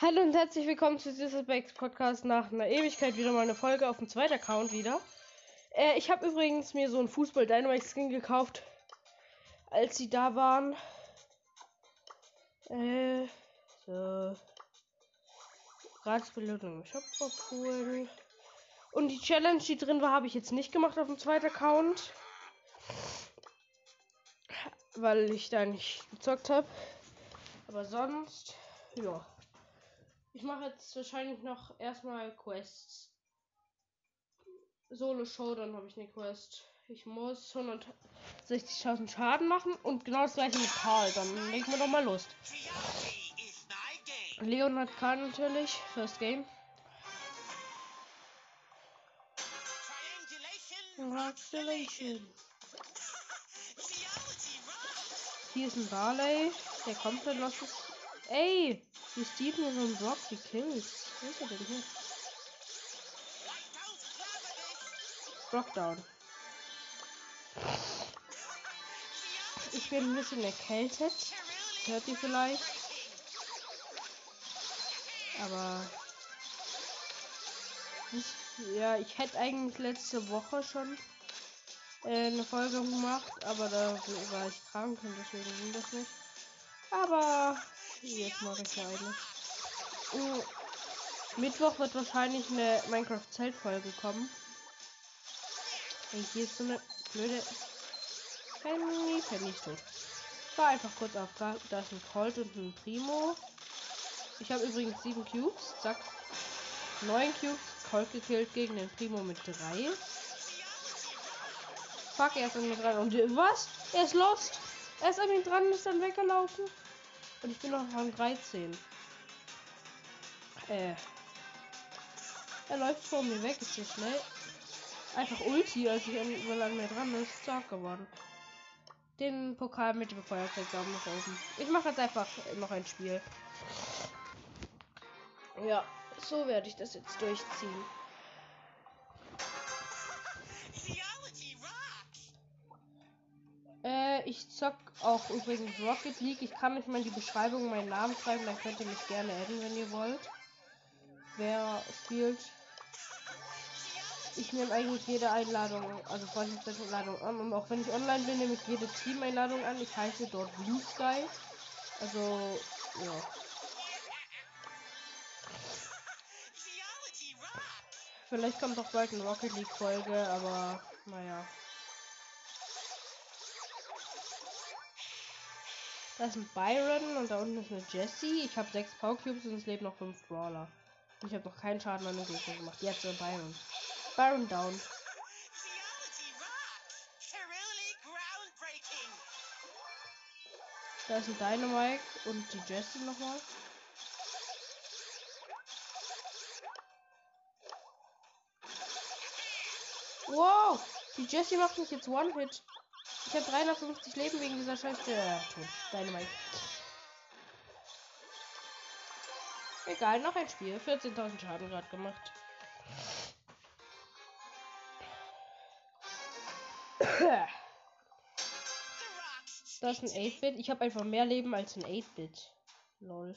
Hallo und herzlich willkommen zu dieser Backs Podcast nach einer Ewigkeit wieder mal eine Folge auf dem zweiten Account wieder. Äh, ich habe übrigens mir so einen Fußball Dynamite Skin gekauft, als sie da waren. Äh, so. Gratisbelohnung im Shop abholen. Und die Challenge, die drin war, habe ich jetzt nicht gemacht auf dem zweiten Account. Weil ich da nicht gezockt habe. Aber sonst, ja. Ich mache jetzt wahrscheinlich noch erstmal Quests. Solo Showdown habe ich eine Quest. Ich muss 160.000 Schaden machen und genau das gleiche mit Karl. Dann legen wir doch mal los. Leon hat Karl natürlich. First Game. Hier ist ein Barley. Der komplett los ist. Ey! Wie Steve mir so ein Block die Kills. Wo ist er denn hier? Brock down. Ich bin ein bisschen erkältet. Hört ihr vielleicht? Aber. Ja, ich hätte eigentlich letzte Woche schon äh, eine Folge gemacht, aber da war ich krank und deswegen ging das nicht. Aber Jetzt mache ich ja eine. Uh, Mittwoch wird wahrscheinlich eine Minecraft-Zeltfolge kommen. Und hier ist so eine blöde ist tot. War einfach kurz auf. Da ist ein Colt und ein Primo. Ich habe übrigens sieben Cubes. Zack. Neun Cubes. Colt gekillt gegen den Primo mit drei. Fuck, er ist an mir dran. Und was? Er ist lost. Er ist an mir dran und ist dann weggelaufen. Und ich bin noch Rang 13. Äh. Er läuft vor mir weg, ist so schnell. Einfach Ulti, als ich an, weil an mir dran ist, stark geworden. Den Pokal mit dem Feuerzeug Daumen nach oben. Ich mache jetzt einfach noch ein Spiel. Ja, so werde ich das jetzt durchziehen. Äh, ich zock auch übrigens Rocket League. Ich kann nicht mal in die Beschreibung meinen Namen schreiben, dann könnt ihr mich gerne adden, wenn ihr wollt. Wer spielt. Ich nehme eigentlich jede Einladung, also Freundschaftseinladung an. Und auch wenn ich online bin, nehme ich jede Team-Einladung an. Ich heiße dort Blue Sky. Also, ja. Vielleicht kommt doch bald eine Rocket League Folge, aber naja. Da ist ein Byron und da unten ist eine Jessie. Ich habe sechs Power Cubes und es leben noch fünf Brawler. Ich habe noch keinen Schaden an den Gegner gemacht. Jetzt ein Byron. Byron down. Da ist ein Dynamite und die Jessie nochmal. Wow! Die Jessie macht mich jetzt One-Hit. Ich habe 350 Leben wegen dieser Scheiße. Äh, Dynamite. Egal, noch ein Spiel. 14.000 Schaden gerade gemacht. Das ist ein 8-Bit. Ich habe einfach mehr Leben als ein 8-Bit. Lol.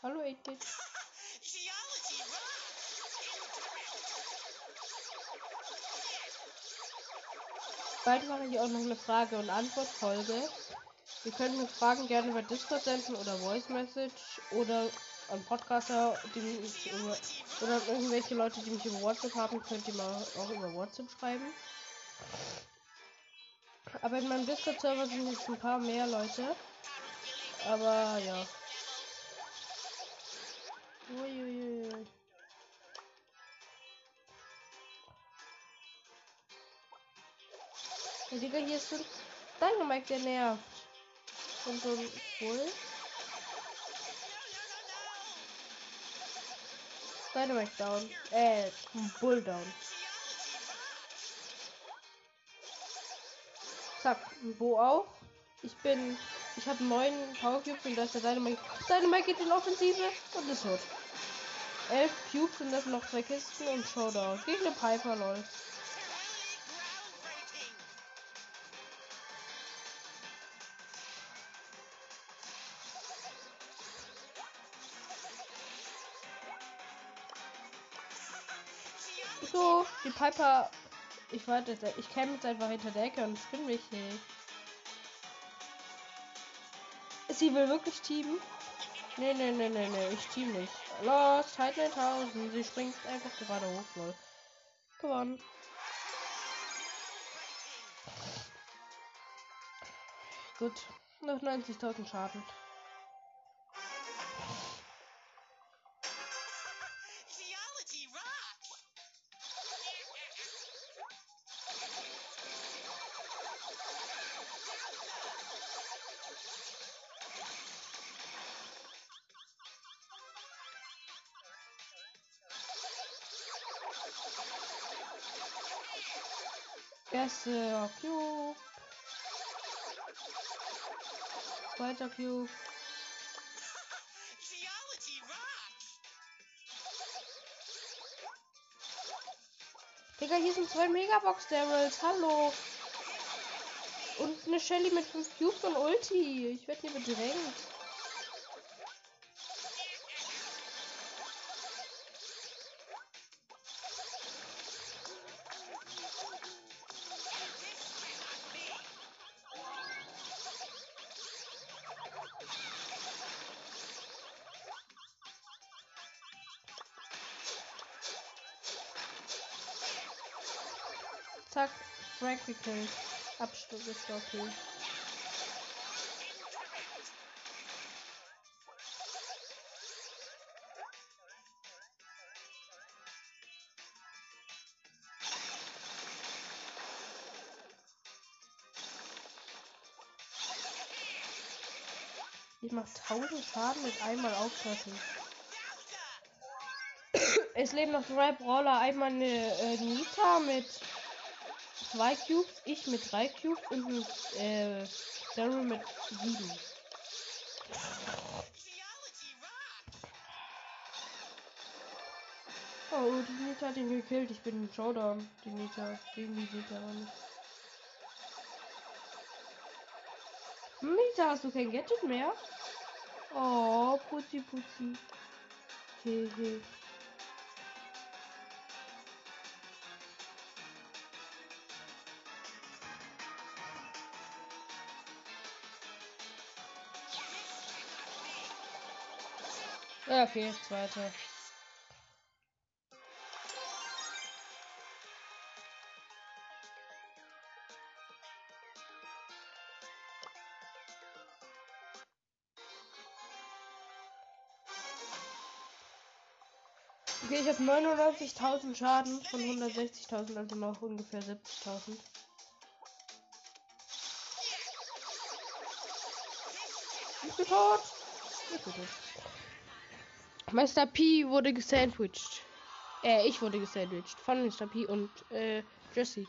Hallo 8-Bit. Bald mache ich auch noch eine Frage- und Antwort-Folge. Ihr könnt mir Fragen gerne über Discord senden oder Voice Message oder an Podcaster, die mich über, oder irgendwelche Leute, die mich über WhatsApp haben, könnt ihr mal auch über WhatsApp schreiben. Aber in meinem Discord-Server sind jetzt ein paar mehr Leute. Aber ja. Uiuiui. Ja, Digga, hier ist ein Dynamite, der nervt. Und so ein Bull. Dynamite down. Äh, Bull down. Zack, Bo auch. Ich bin. Ich habe neun Power Cubes und da ist der Dynamite. Dynamite geht in Offensive und ist tot. Elf Cubes und das noch zwei Kisten und Showdown. Gegen eine Piper, lol. Piper. Ich warte jetzt, ich käme jetzt einfach hinter der Ecke und ich bin wichtig. Sie will wirklich teamen? Nee, nee, nee, nee, nee, ich team nicht. Los, Zeit 1000. Sie springt einfach gerade hoch, lol. Gewonnen. Gut. Noch 90.000 Schaden. Erster Cube. Zweiter Cube. Digga, hier sind zwei Megabox Daryls. Hallo. Und eine Shelly mit 5 Cubes und Ulti. Ich werde hier bedrängt. Gekillt. Absturz ist okay. Ich mach 1000 Schaden mit einmal aufpassen. es leben noch drei Brawler. Einmal eine äh, Nita mit zwei Cubes, ich mit drei Cubes und ein äh, Daryl mit sieben. Oh, die Nita hat ihn gekillt. Ich bin im Showdown. Die Nita. Gegen die Nita aber nicht. Nita, hast du kein Gadget mehr? Oh, putzi putzi. Hehe. Ja, okay, zweite. Okay, ich habe 99.000 Schaden von 160.000, also noch ungefähr 70.000. Ich bin tot. Ich bin tot. Meister P wurde gesandwiched. Äh, ich wurde gesandwiched von Mr. P und äh, Jesse.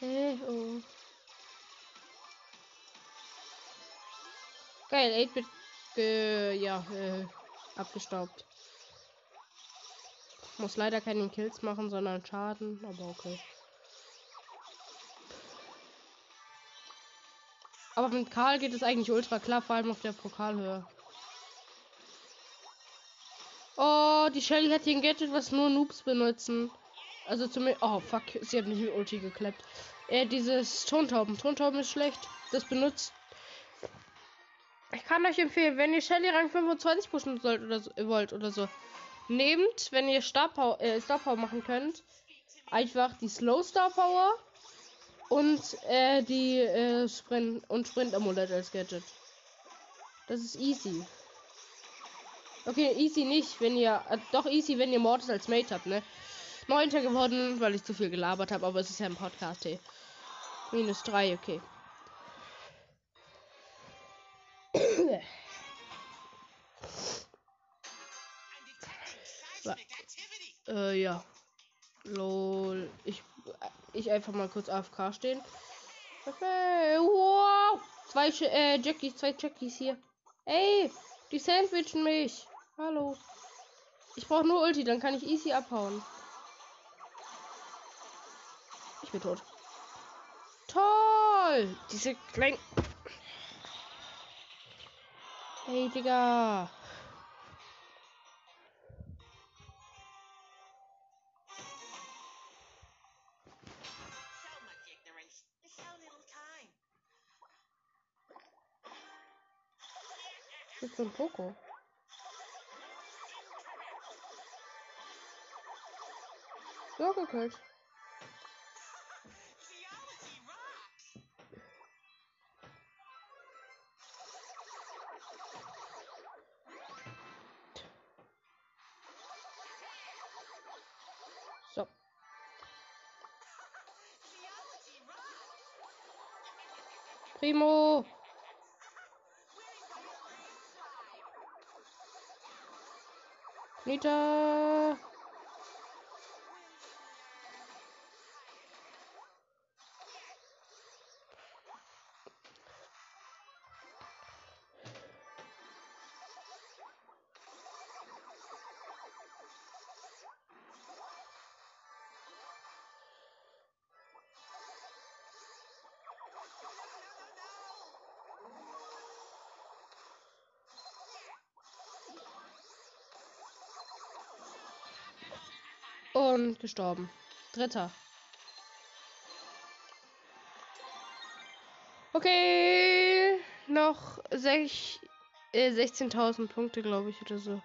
Äh, oh. Geil, 8-Bit, äh, ja, äh, abgestaubt. Muss leider keine Kills machen, sondern Schaden, aber okay. Aber mit Karl geht es eigentlich ultra klar, vor allem auf der Pokalhöhe. Oh, die Shelly hat hier ein Gadget, was nur Noobs benutzen. Also zumindest. Oh, fuck. Sie hat nicht mit Ulti geklappt. Äh, dieses Tontauben. Tontauben ist schlecht. Das benutzt. Ich kann euch empfehlen, wenn ihr Shelly Rang 25 pushen sollt oder so, wollt oder so. Nehmt, wenn ihr Star Power, äh, Star Power machen könnt, einfach die Slow Star Power und äh, die äh, Sprint und Sprint Amulett als Gadget. Das ist easy. Okay, easy nicht, wenn ihr. Äh, doch easy, wenn ihr Mortis als Mate habt, ne? Neunter geworden, weil ich zu viel gelabert habe, aber es ist ja ein Podcast, ey. Minus drei, okay. Äh, ja. Lol. Ich, ich einfach mal kurz AFK stehen. Okay. Wow. Zwei äh, Jackies, zwei Jackies hier. Ey, die sandwichen mich. Hallo. Ich brauche nur Ulti, dann kann ich easy abhauen. Ich bin tot. Toll! Diese kleinen. Hey, Digga. ist so ein Poco. So gekillt. Primo. Nita. Und gestorben. Dritter. Okay. Noch sech, äh, 16.000 Punkte, glaube ich, oder so.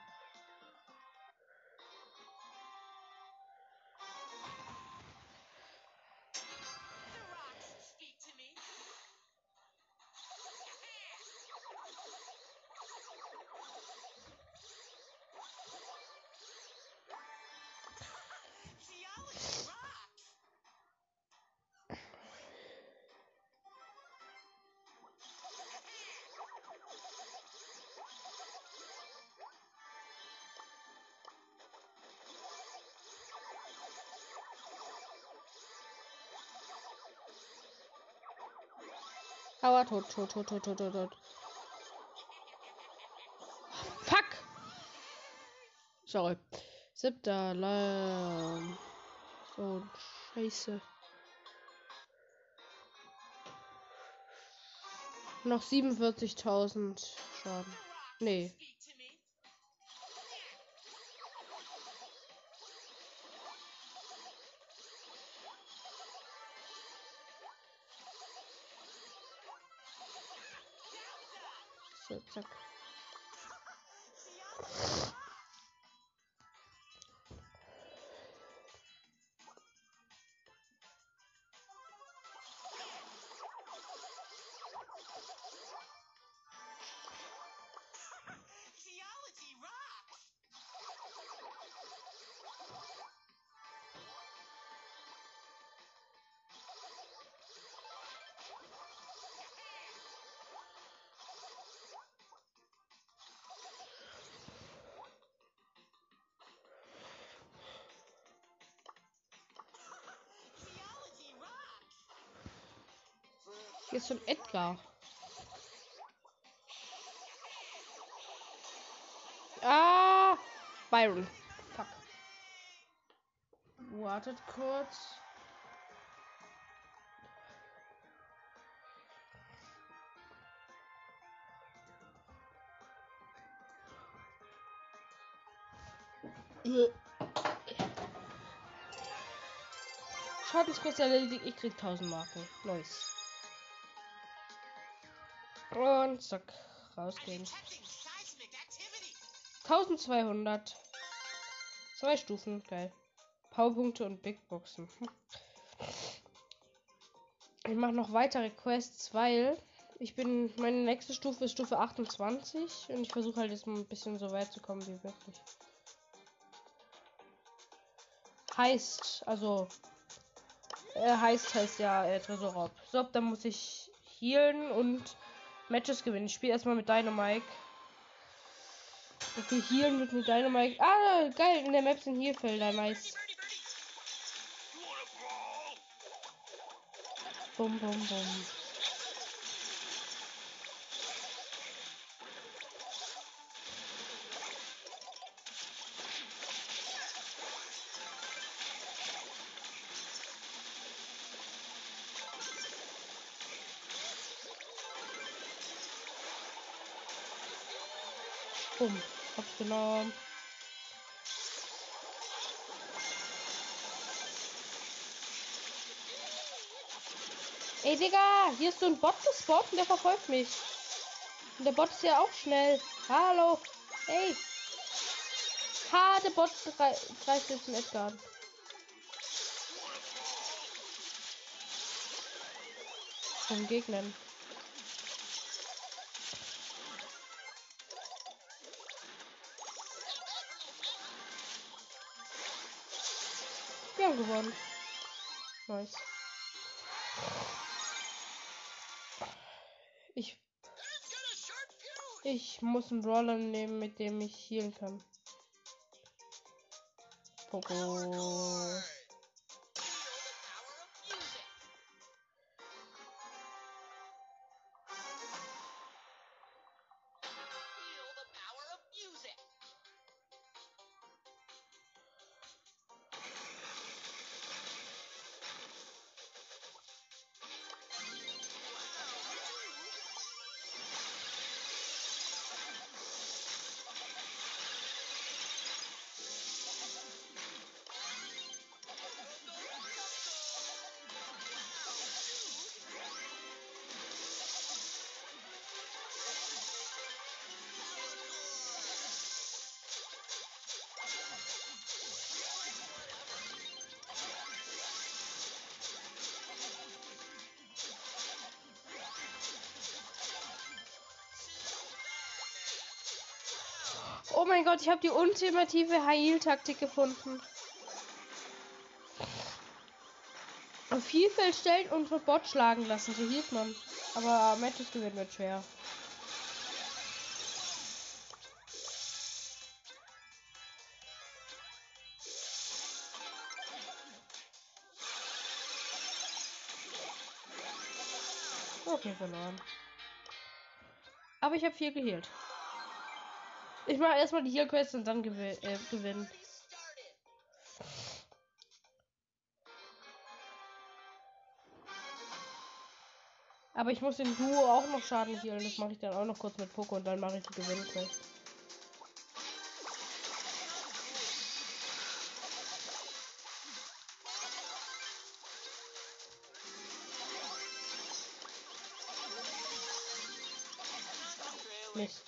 Aua, tot, tot, tot, tot, tot, tot, tot. Fuck! Sorry. Siebter Alarm. So, scheiße. Noch 47.000 Schaden. Nee. Hier ist so Edgar. Ah! Byron. Fuck. Wartet kurz. Schadenskurs erledigt, ich krieg 1000 Marken. Nice. Und zack, rausgehen. 1200. Zwei Stufen, geil. Powerpunkte und Big Boxen. Hm. Ich mache noch weitere Quests, weil ich bin, meine nächste Stufe ist Stufe 28 und ich versuche halt jetzt mal ein bisschen so weit zu kommen wie möglich. Heißt, also, äh, heißt heißt ja äh, Tresorraub. So, dann muss ich healen und Matches gewinnen. Ich spiele erstmal mit Dynamike. Okay, hier mit mit Dynamite. Ah, geil, in der Map sind hier Felder, nice. Bum, bum, bum. Hab's genommen. Ey, Digga, hier ist so ein Bot gespawnt und der verfolgt mich. Und der Bot ist ja auch schnell. Hallo. Ey. Ha, der Bot greift jetzt den Edgar. Von Gegnern. Gewonnen. Nice. Ich. Ich muss einen Brawler nehmen, mit dem ich healen kann. Poco. Oh mein Gott, ich habe die ultimative Heil-Taktik gefunden. Auf Vielfalt stellen und von Bot schlagen lassen, so hielt man. Aber Matches gewinnen wird schwer. Okay, verloren. Aber ich habe viel geheilt. Ich mache erstmal die Heal Quest und dann gewin äh, gewinnen. Aber ich muss den Duo auch noch Schaden healen. Das mache ich dann auch noch kurz mit Poco und dann mache ich die Gewinn Quest. Mist.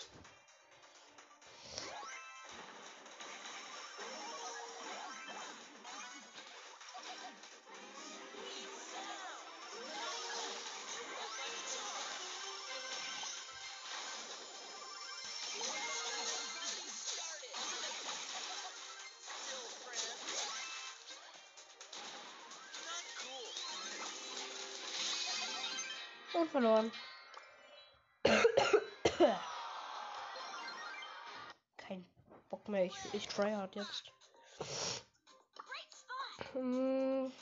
Und verloren. Kein Bock mehr. Ich, ich tryhard jetzt. Hm.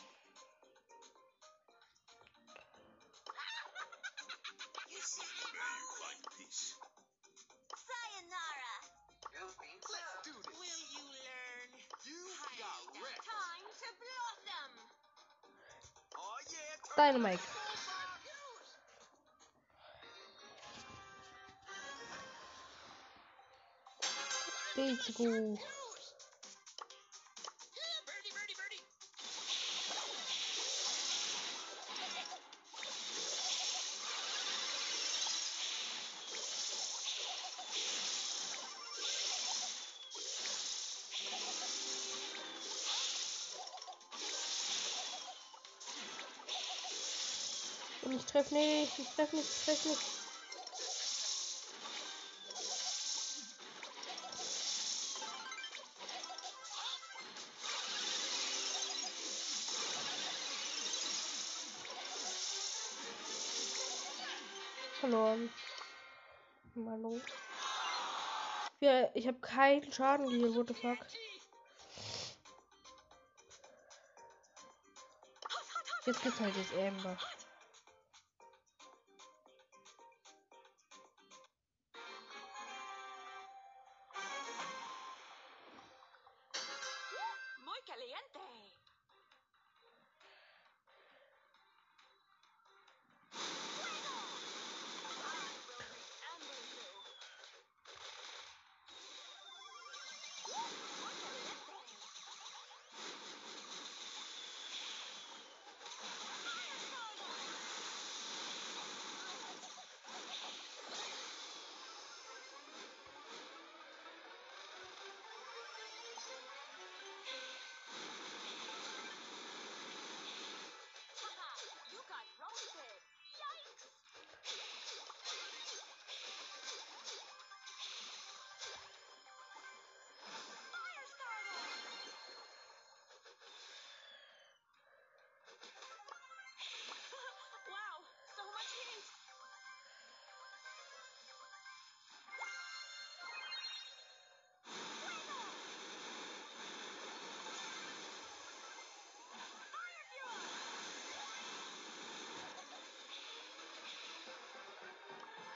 Sayonara. Let's go. Und ich treffe nicht. Ich treffe nicht. Ich treffe nicht. Ich habe keinen Schaden hier, what the fuck. Jetzt gibt's halt das Amber. Muy caliente.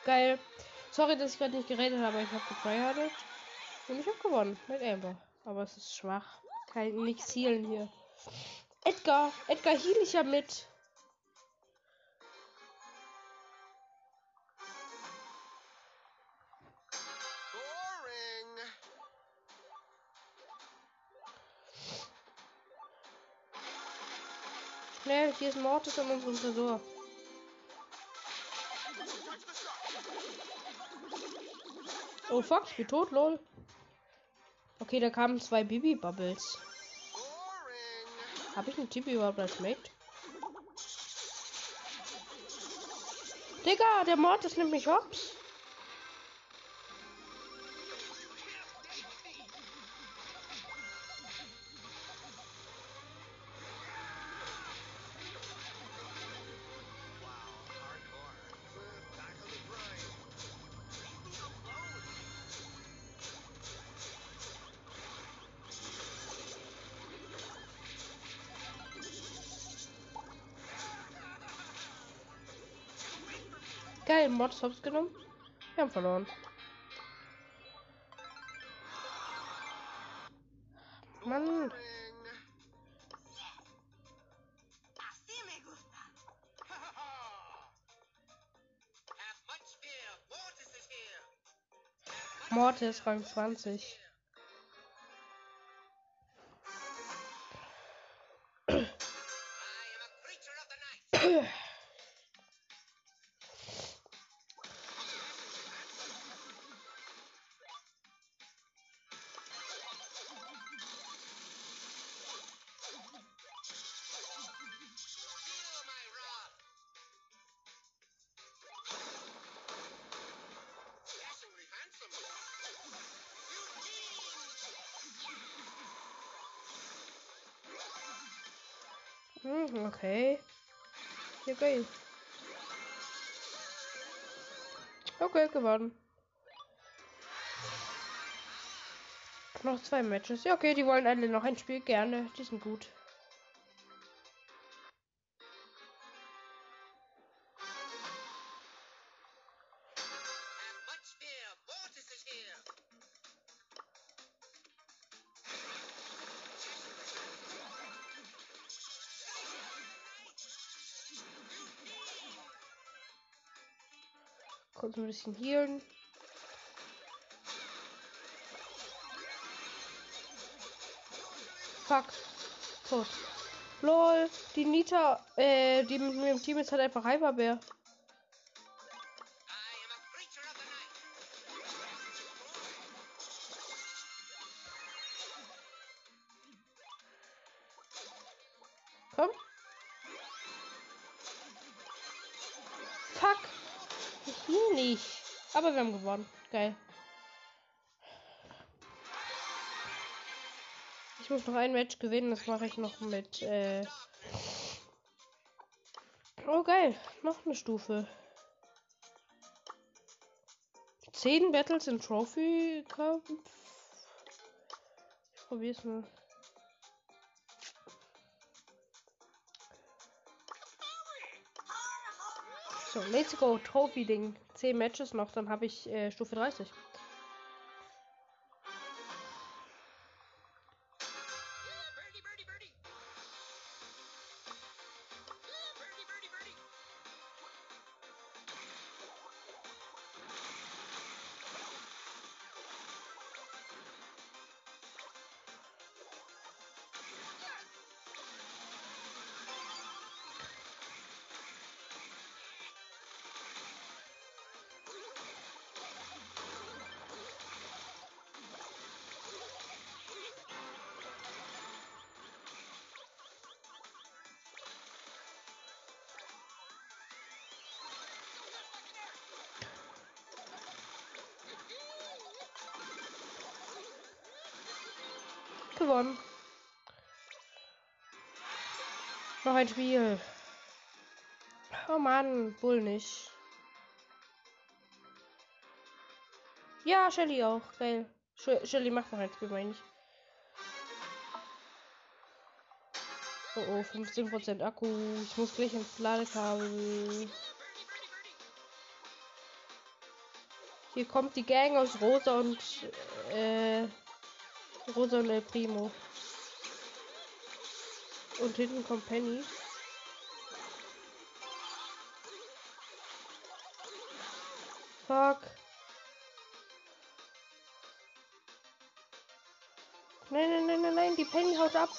Geil. Sorry, dass ich gerade nicht geredet habe, aber ich habe getryhardet. Und ich habe gewonnen mit Amber. Aber es ist schwach. Kein nichts healen hier. Edgar, Edgar heal ich ja mit. Schnell, hier ist Mortis an unserem Tresor. Oh fuck, ich bin tot, lol. Okay, da kamen zwei Bibi-Bubbles. Habe ich einen Tibi überhaupt als Mate? Digga, der Mortis nimmt mich hops. Mortis hops genommen. Wir haben verloren. Mann. Mortis, Rang 20. Hm, okay. Ja, geil. Okay, gewonnen. Noch zwei Matches. Ja, okay, die wollen alle noch ein Spiel. Gerne. Die sind gut. Ein bisschen healen. Fuck. Tot. Lol. Die Nita, äh, die mit mir im Team ist halt einfach Hyperbär. Ich. Aber wir haben gewonnen. Geil. Ich muss noch ein Match gewinnen. Das mache ich noch mit. Äh oh geil. Noch eine Stufe. 10 Battles in Trophy Kampf. Ich probier's mal. Let's go. Trophy-Ding. 10 Matches noch, dann habe ich äh, Stufe 30. Noch ein Spiel. Oh Mann, wohl nicht. Ja, Shelly auch. Geil. Sh Shelly macht noch ein Spiel, meine ich. Oh oh, 15% Akku. Ich muss gleich ins Ladekabel. Hier kommt die Gang aus Rosa und äh, Rosa und El Primo. Und hinten kommt Penny. Fuck. Nein, nein, nein, nein, nein, die Penny haut ab.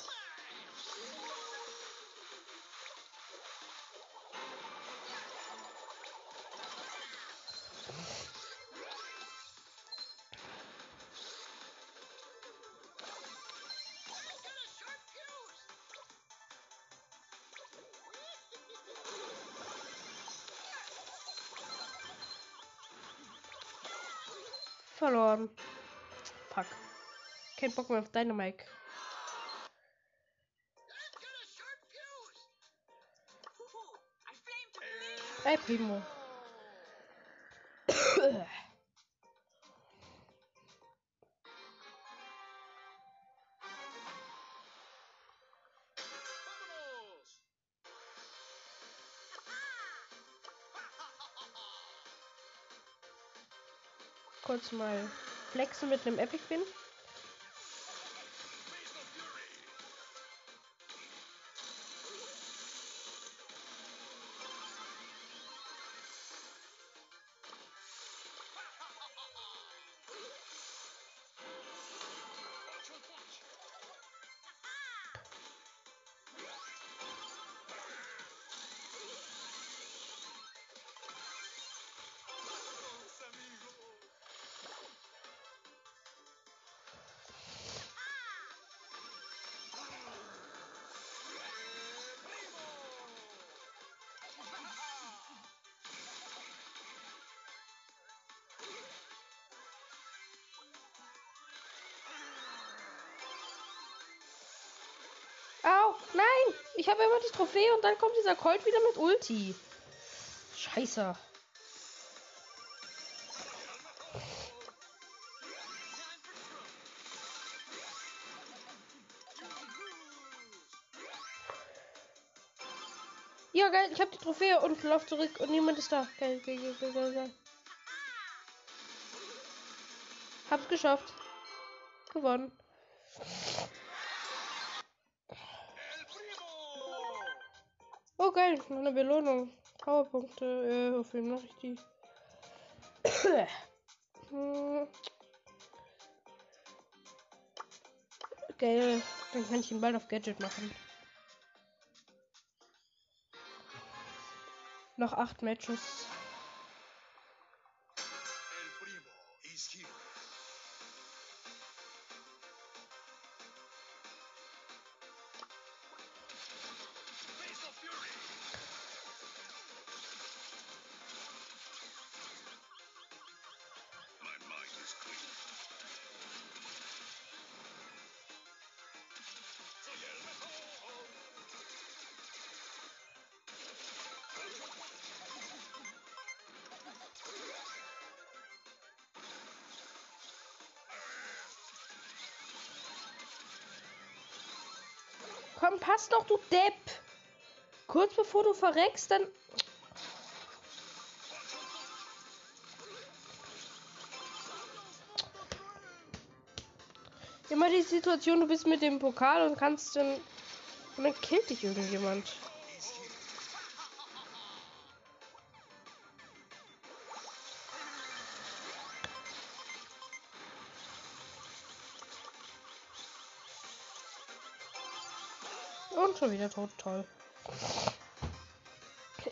To flame. Ey, Primo. Kurz mal flexen mit einem Epic Win. Ich habe immer die Trophäe und dann kommt dieser Colt wieder mit Ulti. Scheiße. Ja, geil, ich habe die Trophäe und lauf zurück und niemand ist da. Geil, geil, geil, geil, geil. Hab's geschafft. Gewonnen. Oh geil, noch eine Belohnung. Powerpunkte, äh, wofür mache ich die? Hm. Geil, dann kann ich ihn bald auf Gadget machen. Noch acht Matches. Pass doch, du Depp. Kurz bevor du verreckst, dann. Immer die Situation, du bist mit dem Pokal und kannst dann. Und dann killt dich irgendjemand. Und schon wieder tot, toll.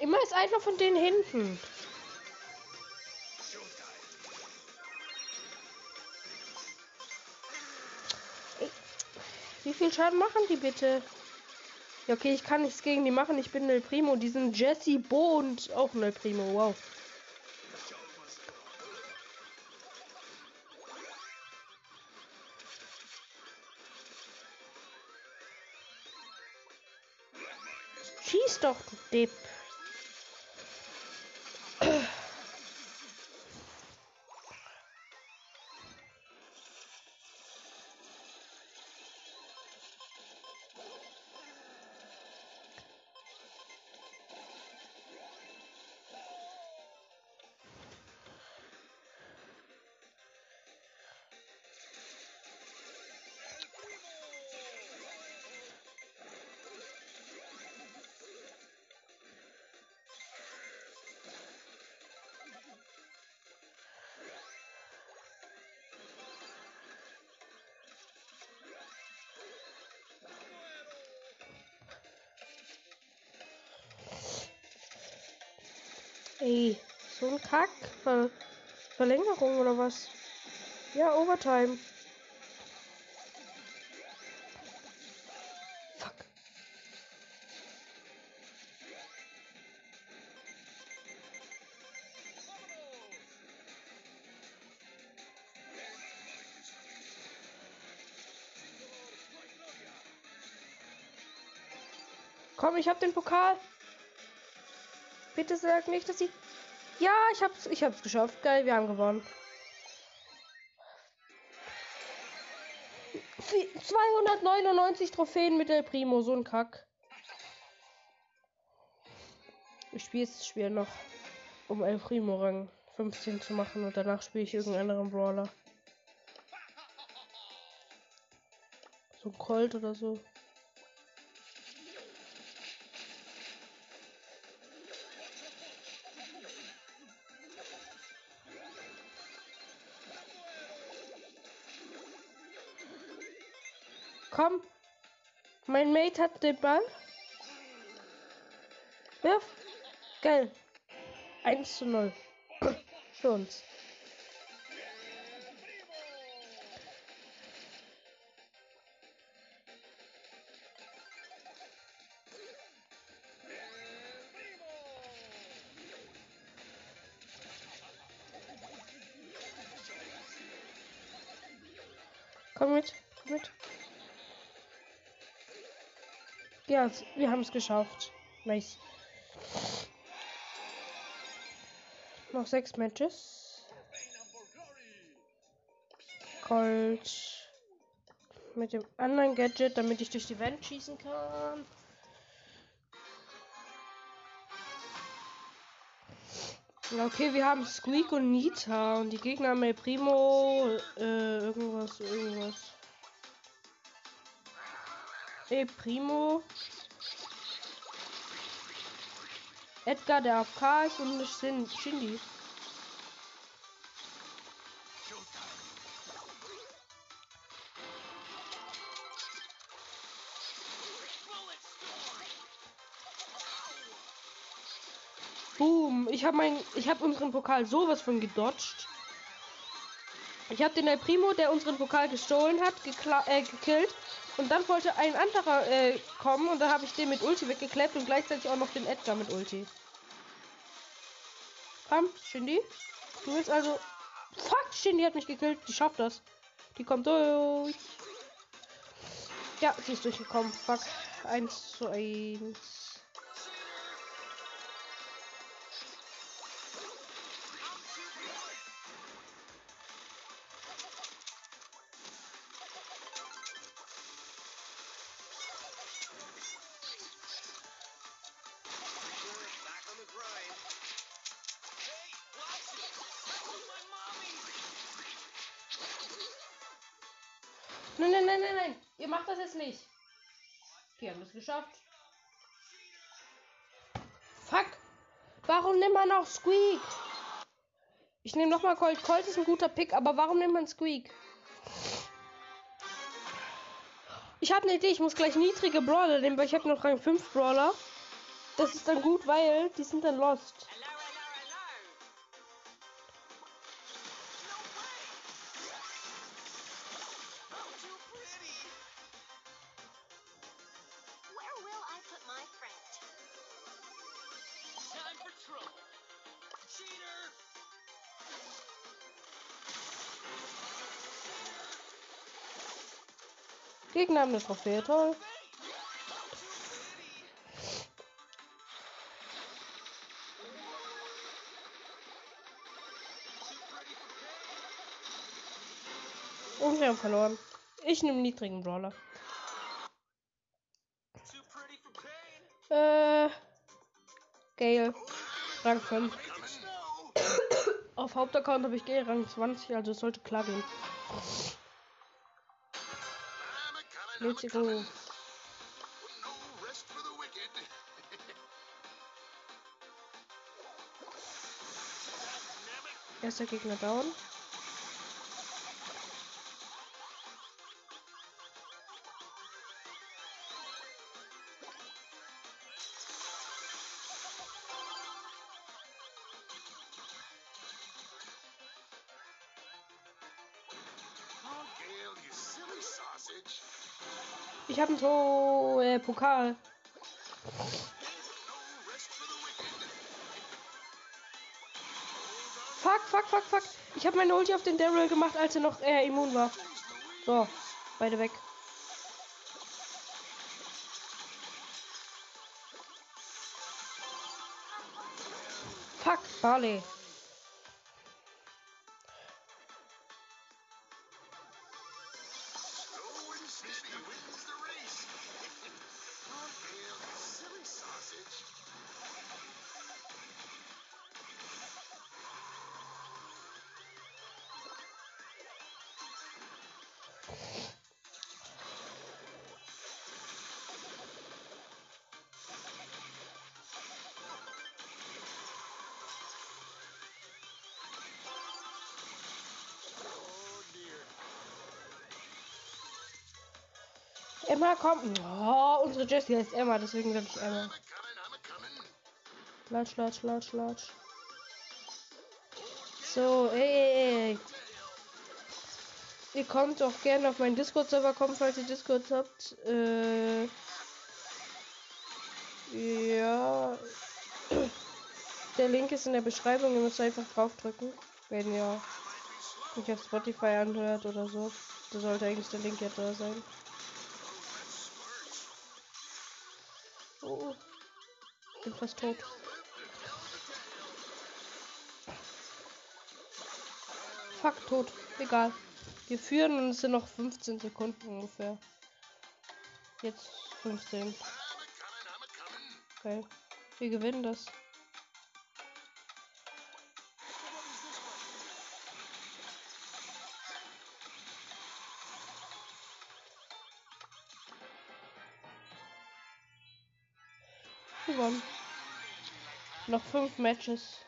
Immer ist einer von denen hinten. Wie viel Schaden machen die bitte? Ja, okay, ich kann nichts gegen die machen. Ich bin Nel Primo. Die sind Jesse, Bo und auch Nel Primo. Wow. tip. Ey, so ein Kack. Ver Verlängerung oder was? Ja, Overtime. Fuck. Komm, ich hab den Pokal. Bitte sag nicht, dass sie. Ja, ich hab's, ich hab's geschafft. Geil, wir haben gewonnen. Vi- 299 Trophäen mit El Primo, so ein Kack. Ich spiele das Spiel noch, um El Primo Rang 15 zu machen und danach spiele ich irgendeinen anderen Brawler. So ein Colt oder so. Mein Mate hat den Ball. Wirf. Geil. 1 zu 0. Für uns. Komm mit, komm mit. Ja, wir haben es geschafft. Nice. Noch sechs Matches. Colt. Mit dem anderen Gadget, damit ich durch die Wand schießen kann. Okay, wir haben Squeak und Nita und die Gegner haben El Primo, äh, irgendwas, irgendwas. El Primo. Edgar, der AFK ist und ich sind Shindy. Boom, ich habe mein, ich habe unseren Pokal sowas von gedodged. Ich habe den El Primo, der unseren Pokal gestohlen hat, äh, gekillt. Und dann wollte ein anderer äh, kommen und da habe ich den mit Ulti weggeklebt und gleichzeitig auch noch den Edgar mit Ulti. Komm, Shindy. Du willst also. Fuck, Shindy hat mich gekillt. Die schafft das. Die kommt durch. Ja, sie ist durchgekommen. Fuck. 1 zu 1. nicht. Wir haben es geschafft. Fuck. Warum nimmt man auch Squeak? Ich nehme nochmal Colt. Colt ist ein guter Pick, aber warum nimmt man Squeak? Ich habe eine Idee. Ich muss gleich niedrige Brawler nehmen, weil ich habe noch Rang 5 Brawler. Das ist dann gut, weil die sind dann lost. Gegner haben Trophäe, toll. Und wir haben verloren. Ich nehme niedrigen Brawler. Äh. Gale. Rang 5. Ready for snow. Auf Hauptaccount habe ich Gale Rang 20, also es sollte klar gehen. Let's go. Erster Gegner down. Ich habe einen to äh, Pokal. Fuck, fuck, fuck, fuck. Ich habe meine Ulti auf den Daryl gemacht, als er noch äh, immun war. So, beide weg. Fuck, Barley. Emma kommt. Oh, unsere Jessie heißt Emma, deswegen sage ich Emma. I'm a coming, I'm a coming. Latsch, latsch, latsch, latsch. So, ey, ey, ey. Ihr kommt auch gerne auf meinen Discord-Server kommen, falls ihr Discord habt. Äh, ja. Der Link ist in der Beschreibung. Ihr müsst einfach draufdrücken, wenn ihr mich auf Spotify anhört oder so. Da sollte eigentlich der Link ja da sein. Fast tot. Fuck, tot. Egal. Wir führen und es sind noch 15 Sekunden ungefähr. Jetzt 15. I'm a coming, I'm a coming. Okay. Wir gewinnen das. Noch fünf Matches.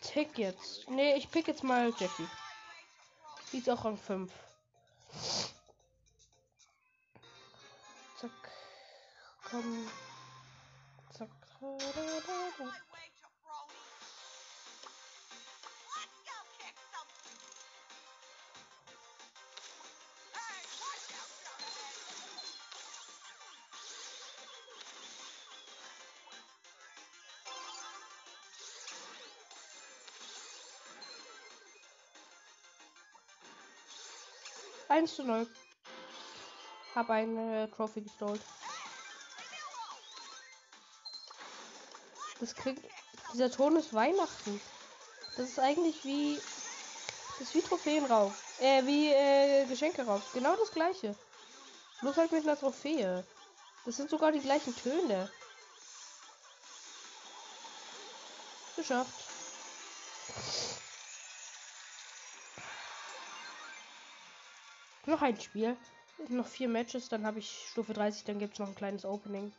Tick jetzt. Nee, ich pick jetzt mal Jackie. Die ist auch Rang 5. Zack. Komm. Zack. 1 zu 0. Habe eine äh, Trophy gestohlen. Das kriegt. Dieser Ton ist Weihnachten. Das ist eigentlich wie. Das ist wie Trophäen rauf. Äh, wie äh, Geschenke rauf. Genau das gleiche. Bloß halt mit einer Trophäe. Das sind sogar die gleichen Töne. Geschafft. Noch ein Spiel. Noch vier Matches, dann habe ich Stufe 30, dann gibt es noch ein kleines Opening.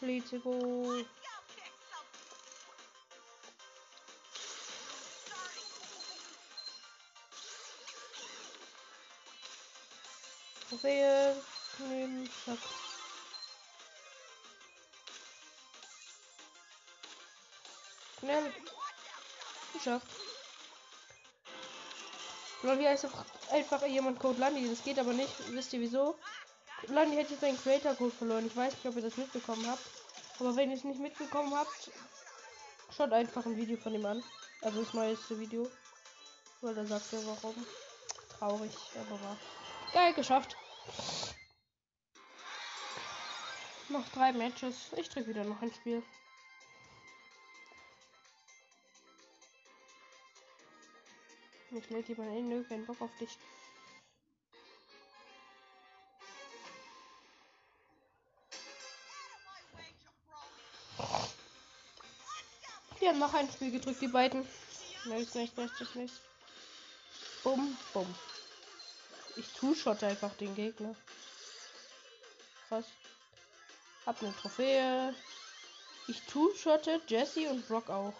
Let's go. Trophäe nehmen. Zack. Schnell. Geschafft. Lol, hier ist einfach, jemand Code Landi. Das geht aber nicht. Wisst ihr wieso? Landi hätte jetzt seinen Creator Code verloren. Ich weiß nicht, ob ihr das mitbekommen habt. Aber wenn ihr es nicht mitbekommen habt, schaut einfach ein Video von ihm an. Also das neueste Video. Weil da sagt er warum. Traurig, aber war. Geil, geschafft. Noch drei Matches. Ich drücke wieder noch ein Spiel. Mich lädt jemand in, nö, kein Bock auf dich. Die haben noch ein Spiel gedrückt, die beiden. Nichts, nichts, nichts, nichts. Bum, bum. Ich two-shot einfach den Gegner. Krass. Hab eine Trophäe. Ich two-shotte Jesse und Brock auch.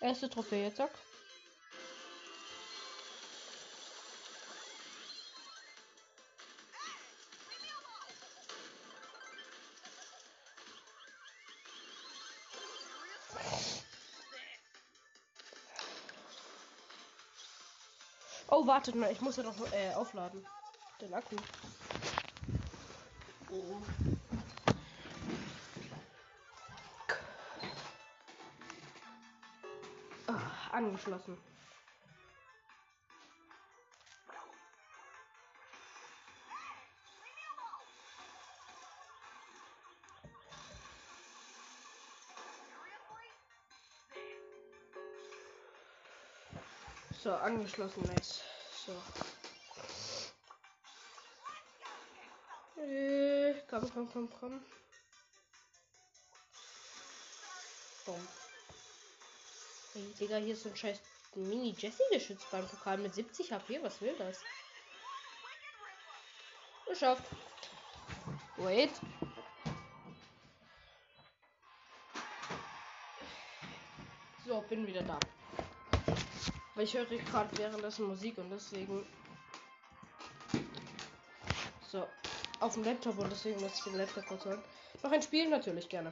Erste Trophäe, zack. Oh, wartet mal, ich muss ja noch äh, aufladen. Den Akku. Oh. Ah, angeschlossen. So, angeschlossen jetzt. So. Äh, komm, komm, komm, komm. Boom. Hey, Digga, hier ist so ein scheiß Mini-Jessie-Geschütz beim Pokal mit 70 HP. Was will das? Geschafft. Wait. So, bin wieder da. Weil ich höre gerade währenddessen Musik und deswegen. So. Auf dem Laptop und deswegen muss ich den Laptop kurz holen. Noch ein Spiel natürlich gerne.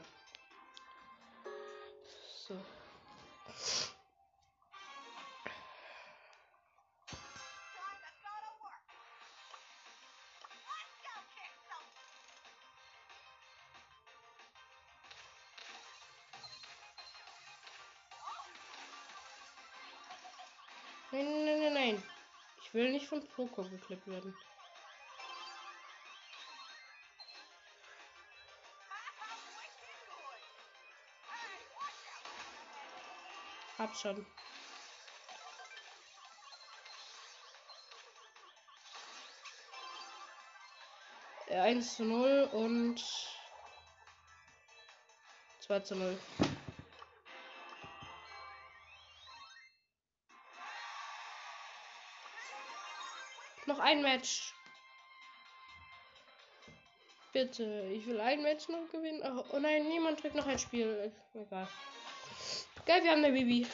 Nein, nein, nein, nein. Ich will nicht von Poco geklippt werden. Hab schon. 1 zu 0 und 2 zu 0. ein Match. Bitte, ich will ein Match noch gewinnen. Oh, oh nein, niemand trägt noch ein Spiel. Egal. Geil, wir haben eine Bibi.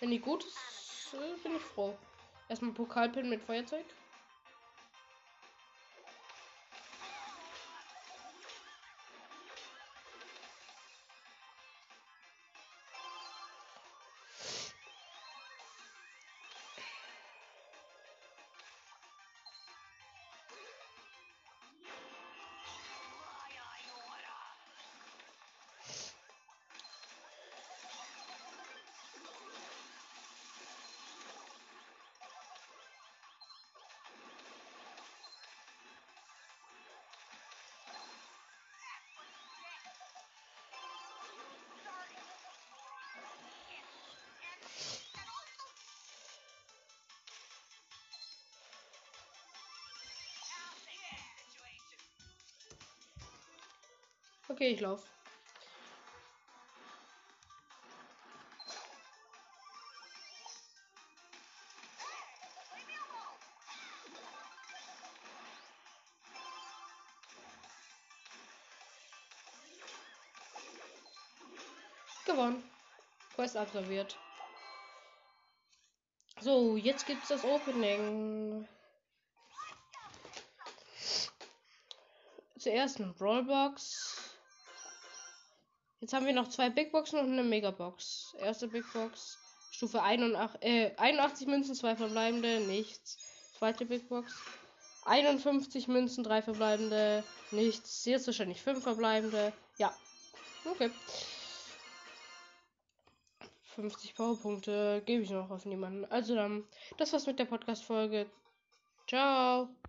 Wenn die gut ist, äh, bin ich froh. Erstmal Pokalpin mit Feuerzeug. Okay, ich lauf. Gewonnen. Quest absolviert. So, jetzt gibt's das Opening. Zuerst eine Brawlbox. Jetzt haben wir noch zwei Big Boxen und eine Megabox. Erste Big Box. Stufe 81, äh, 81 Münzen, zwei verbleibende, nichts. Zweite Big Box. 51 Münzen, drei verbleibende, nichts. Jetzt wahrscheinlich fünf verbleibende. Ja. Okay. 50 Powerpunkte gebe ich noch auf niemanden. Also dann, das war's mit der Podcast-Folge. Ciao.